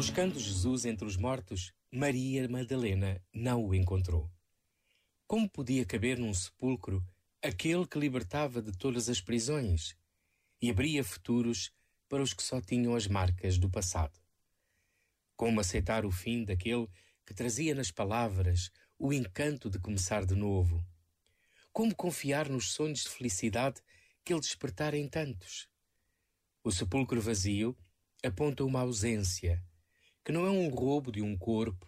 Buscando Jesus entre os mortos, Maria Madalena não o encontrou. Como podia caber num sepulcro aquele que libertava de todas as prisões e abria futuros para os que só tinham as marcas do passado? Como aceitar o fim daquele que trazia nas palavras o encanto de começar de novo? Como confiar nos sonhos de felicidade que ele despertara em tantos? O sepulcro vazio aponta uma ausência, que não é um roubo de um corpo,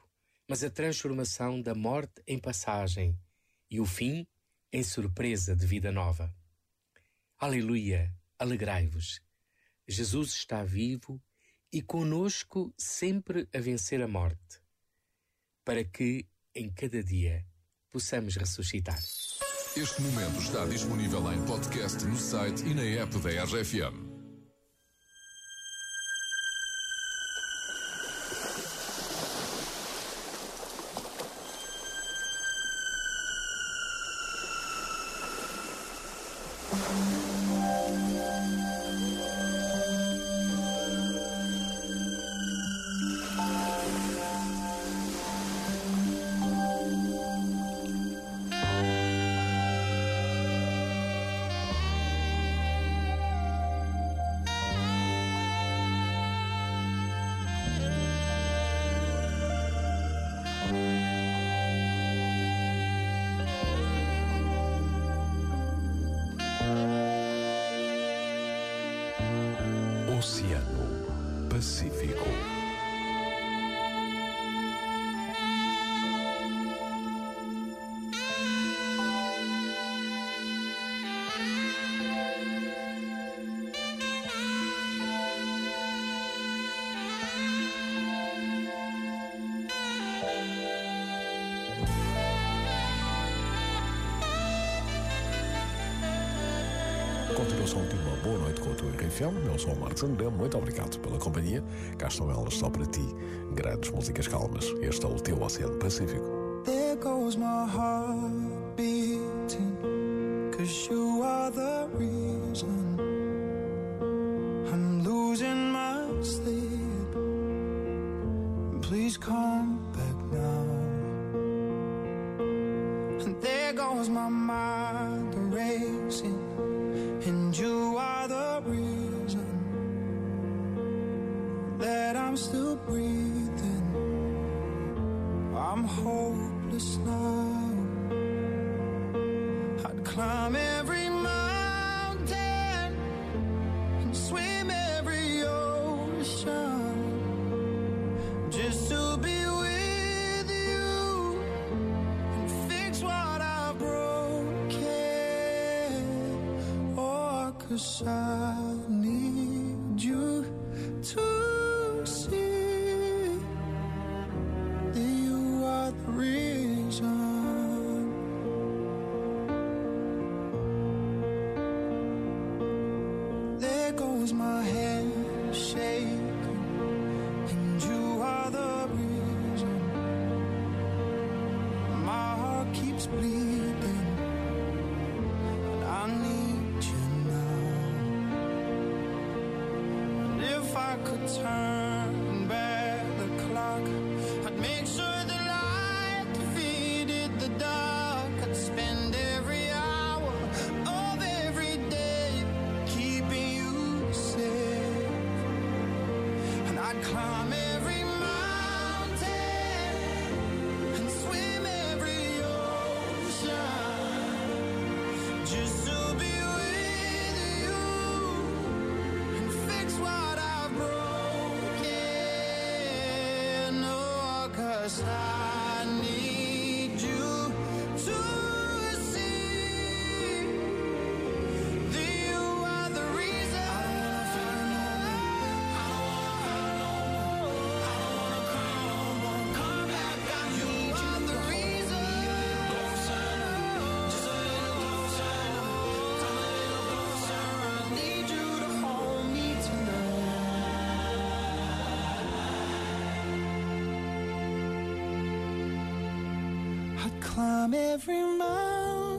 mas a transformação da morte em passagem e o fim em surpresa de vida nova. Aleluia, alegrai-vos. Jesus está vivo e conosco sempre a vencer a morte, para que em cada dia possamos ressuscitar. Este momento está disponível em podcast no site e na app da RFM. Pacífico. Continuação de uma boa noite com a tua RFM. Eu sou o Marcos André, muito obrigado pela companhia. Cá estão elas só para ti. Grandes músicas calmas. Este é o teu Oceano Pacífico. There goes my heart beating, cause you are the reason I'm losing my sleep. Please come back now. And there goes my mind racing. And you are the reason that I'm still breathing. I'm hopeless now. I'd climb every cause I need you to see that you are the reason. There goes my hand shaking, I could turn back the clock, I'd make sure the light defeated the dark. I'd spend every hour of every day keeping you safe. And I'd climb climb every mountain.